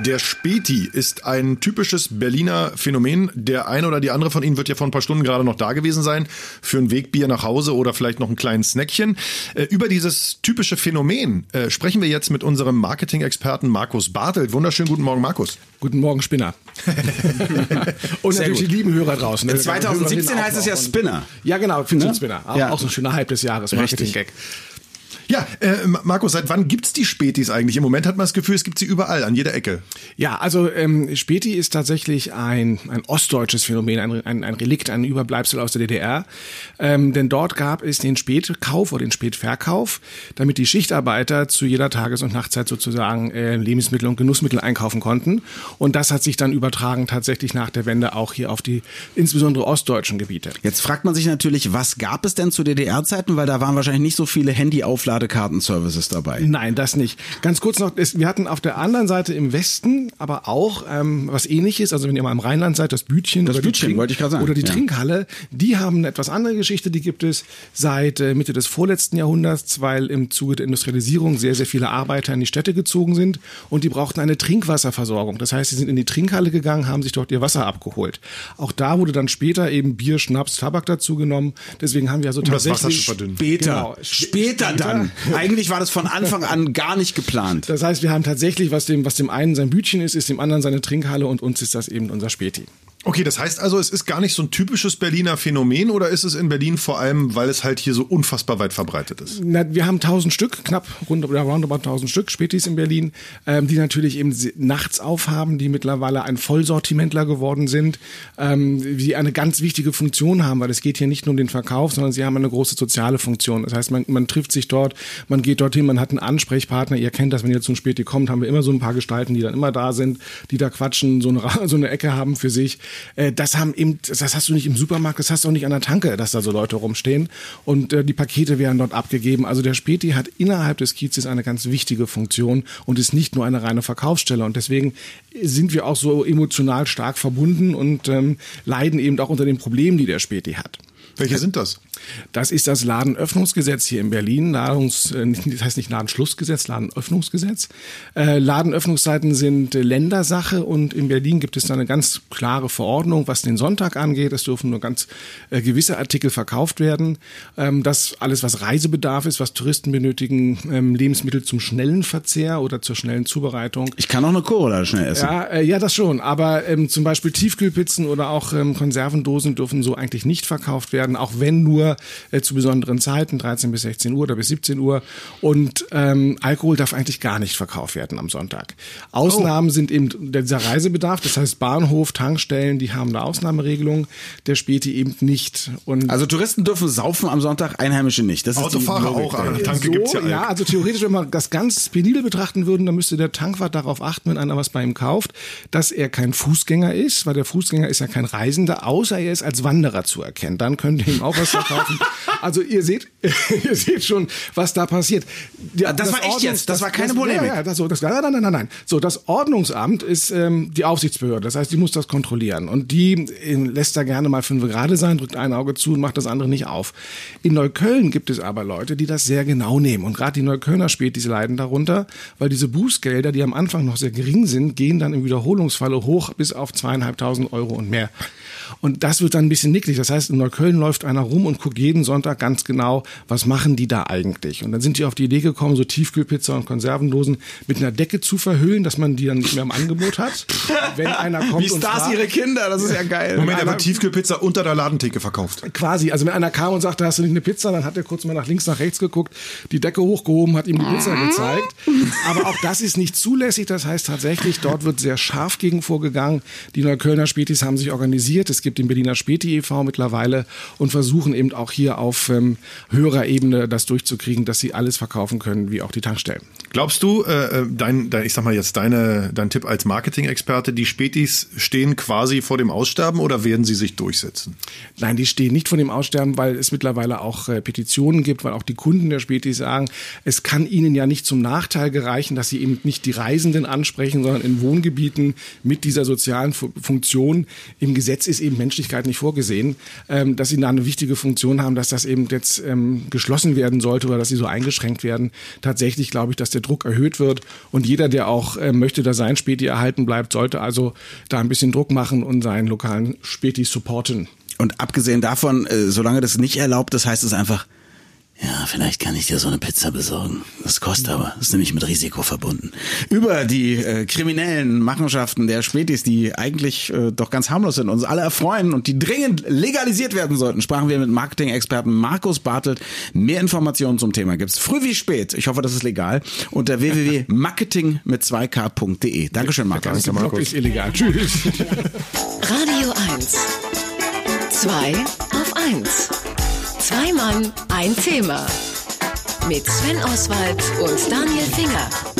Der Späti ist ein typisches Berliner Phänomen. Der eine oder die andere von Ihnen wird ja vor ein paar Stunden gerade noch da gewesen sein für ein Wegbier nach Hause oder vielleicht noch ein kleines Snackchen. Äh, über dieses typische Phänomen äh, sprechen wir jetzt mit unserem Marketing-Experten Markus Bartelt. Wunderschönen guten Morgen, Markus. Guten Morgen, Spinner. und natürlich die lieben Hörer draußen. In 2017 heißt es ja Spinner. Ja, genau, Finch Ne? Spinner. Auch, Ja. auch so ein schöner Hype des Jahres, Marketing-Gag. Ja, äh, Markus, seit wann gibt's die Spätis eigentlich? Im Moment hat man das Gefühl, es gibt sie überall, an jeder Ecke. Ja, also ähm, Späti ist tatsächlich ein, ein ostdeutsches Phänomen, ein, ein, ein Relikt, ein Überbleibsel aus der DDR. Ähm, denn dort gab es den Spätkauf oder den Spätverkauf, damit die Schichtarbeiter zu jeder Tages- und Nachtzeit sozusagen äh, Lebensmittel und Genussmittel einkaufen konnten. Und das hat sich dann übertragen tatsächlich nach der Wende auch hier auf die insbesondere ostdeutschen Gebiete. Jetzt fragt man sich natürlich, was gab es denn zu DDR-Zeiten? Weil da waren wahrscheinlich nicht so viele Handy-Aufladekarten-Services dabei. Nein, das nicht. Ganz kurz noch, es- wir hatten auf der anderen Seite im Westen aber auch ähm, was ähnliches. Also wenn ihr mal im Rheinland seid, das Bütchen. Das oder die Bütchen, Trink- wollte ich sagen, Oder die ja. Trinkhalle, die haben eine etwas andere Geschichte. Die gibt es seit äh, Mitte des vorletzten Jahrhunderts, weil im Zuge der Industrialisierung sehr, sehr viele Arbeiter in die Städte gezogen sind und die brauchten eine Trinkwasserversorgung. Das heißt, sie sind in die Trinkhalle gegangen, haben sich dort ihr Wasser abgeholt. Auch da wurde dann später eben Bier, Schnaps, Tabak dazu genommen. Deswegen haben wir also Um das Wasser tatsächlich zu verdünnen. Später. Genau. Später dann. Eigentlich war das von Anfang an gar nicht geplant. Das heißt, wir haben tatsächlich, was dem, was dem einen sein Bütchen ist, ist dem anderen seine Trinkhalle und uns ist das eben unser Späti. Okay, das heißt also, es ist gar nicht so ein typisches Berliner Phänomen oder ist es in Berlin vor allem, weil es halt hier so unfassbar weit verbreitet ist? Na, wir haben 1000 Stück, knapp rund roundabout 1000 Stück Spätis in Berlin, ähm, die natürlich eben nachts aufhaben, die mittlerweile ein Vollsortimentler geworden sind, ähm, die eine ganz wichtige Funktion haben, weil es geht hier nicht nur um den Verkauf, sondern sie haben eine große soziale Funktion. Das heißt, man, man trifft sich dort, man geht dorthin, man hat einen Ansprechpartner. Ihr kennt das, wenn ihr zum Späti kommt, haben wir immer so ein paar Gestalten, die dann immer da sind, die da quatschen, so eine, so eine Ecke haben für sich. Äh, das haben eben, das hast du nicht im Supermarkt, das hast du auch nicht an der Tanke, dass da so Leute rumstehen. Und äh, die Pakete werden dort abgegeben. Also der Späti hat innerhalb des Kiezes eine ganz wichtige Funktion und ist nicht nur eine reine Verkaufsstelle. Und deswegen sind wir auch so emotional stark verbunden und ähm, leiden eben auch unter den Problemen, die der Späti hat. Welche sind das? Das ist das Ladenöffnungsgesetz hier in Berlin. Ladungs, äh, das heißt nicht Ladenschlussgesetz, Ladenöffnungsgesetz. Äh, Ladenöffnungszeiten sind Ländersache und in Berlin gibt es da eine ganz klare Verordnung, was den Sonntag angeht. Es dürfen nur ganz äh, gewisse Artikel verkauft werden. Ähm, das alles, was Reisebedarf ist, was Touristen benötigen, ähm, Lebensmittel zum schnellen Verzehr oder zur schnellen Zubereitung. Ich kann auch eine Corolla schnell essen. Ja, ja, das schon. Aber ähm, zum Beispiel Tiefkühlpizzen oder auch Konservendosen dürfen so eigentlich nicht verkauft werden, auch wenn nur äh, zu besonderen Zeiten, 13 bis 16 Uhr oder bis 17 Uhr. Und ähm, Alkohol darf eigentlich gar nicht verkauft werden am Sonntag. Ausnahmen sind eben dieser Reisebedarf, das heißt Bahnhof, Tankstellen, die haben eine Ausnahmeregelung, der Späti eben nicht. Und Also Touristen dürfen saufen am Sonntag, Einheimische nicht. Das Autofahrer auch, an der. Tanke so, gibt's ja, ja, also theoretisch, wenn wir das ganz penibel betrachten würden, dann müsste der Tankwart darauf achten, wenn einer was bei ihm kauft, dass er kein Fußgänger ist, weil der Fußgänger ist ja kein Reisender, außer er ist als Wanderer zu erkennen. Dann könnt ihr ihm auch was verkaufen. Also ihr seht, ihr seht schon, was da passiert. Ja, das war echt jetzt, das war keine das, Polemik. Ja, ja, das, so, das, nein, nein, nein, nein. So, das Ordnungsamt ist ähm, die Aufsichtsbehörde. Das heißt, die muss das kontrollieren. Und die äh, lässt da gerne mal fünf gerade sein, drückt ein Auge zu und macht das andere nicht auf. In Neukölln gibt es aber Leute, die das sehr genau nehmen. Und gerade die Neuköllner Spätis leiden darunter, weil diese Bußgelder, die am Anfang noch sehr gering sind, gehen dann im Wiederholungsfalle hoch bis auf zweieinhalbtausend Euro und mehr. Und das wird dann ein bisschen nicklig. Das heißt, in Neukölln läuft einer rum und guckt jeden Sonntag ganz genau, was machen die da eigentlich? Und dann sind die auf die Idee gekommen, so Tiefkühlpizza und Konservendosen mit einer Decke zu verhüllen, dass man die dann nicht mehr im Angebot hat. Wenn einer kommt Wie und Stars fragt, ihre Kinder, das ist ja geil. Moment, er einer- wird Tiefkühlpizza unter der Ladentheke verkauft. Quasi, also wenn einer kam und sagte, hast du nicht eine Pizza, dann hat er kurz mal nach links, nach rechts geguckt, die Decke hochgehoben, hat ihm die Pizza gezeigt. Aber auch das ist nicht zulässig. Das heißt tatsächlich, dort wird sehr scharf gegen vorgegangen. Die Neuköllner Spätis haben sich organisiert. Es gibt den Berliner Späti e.V. mittlerweile und versuchen eben auch hier auf ähm, höherer Ebene das durchzukriegen, dass sie alles verkaufen können, wie auch die Tankstellen. Glaubst du, äh, äh, dein, dein, ich sag mal jetzt deine, dein Tipp als Marketing-Experte, die Spätis stehen quasi vor dem Aussterben oder werden sie sich durchsetzen? Nein, die stehen nicht vor dem Aussterben, weil es mittlerweile auch äh, Petitionen gibt, weil auch die Kunden der Spätis sagen, es kann ihnen ja nicht zum Nachteil gereichen, dass sie eben nicht die Reisenden ansprechen, sondern in Wohngebieten mit dieser sozialen Fu- Funktion. Im Gesetz ist eben Menschlichkeit nicht vorgesehen, ähm, dass sie da eine wichtige Funktion haben, dass das eben jetzt ähm, geschlossen werden sollte oder dass sie so eingeschränkt werden. Tatsächlich glaube ich, dass der Druck erhöht wird und jeder, der auch äh, möchte, dass sein Späti erhalten bleibt, sollte also da ein bisschen Druck machen und seinen lokalen Späti supporten. Und abgesehen davon, äh, solange das nicht erlaubt ist, heißt es einfach, ja, vielleicht kann ich dir so eine Pizza besorgen. Das kostet aber. Das ist nämlich mit Risiko verbunden. Über die äh, kriminellen Machenschaften der Spätis, die eigentlich äh, doch ganz harmlos sind, uns alle erfreuen und die dringend legalisiert werden sollten, sprachen wir mit Marketing-Experten Markus Bartelt. Mehr Informationen zum Thema gibt's früh wie spät. Ich hoffe, das ist legal. Unter www.marketing mit 2k.de. Dankeschön, Markus. Danke, Markus. Ist illegal. Tschüss. Radio 1. 2 auf 1 ein Thema. Mit Sven Oswald und Daniel Finger.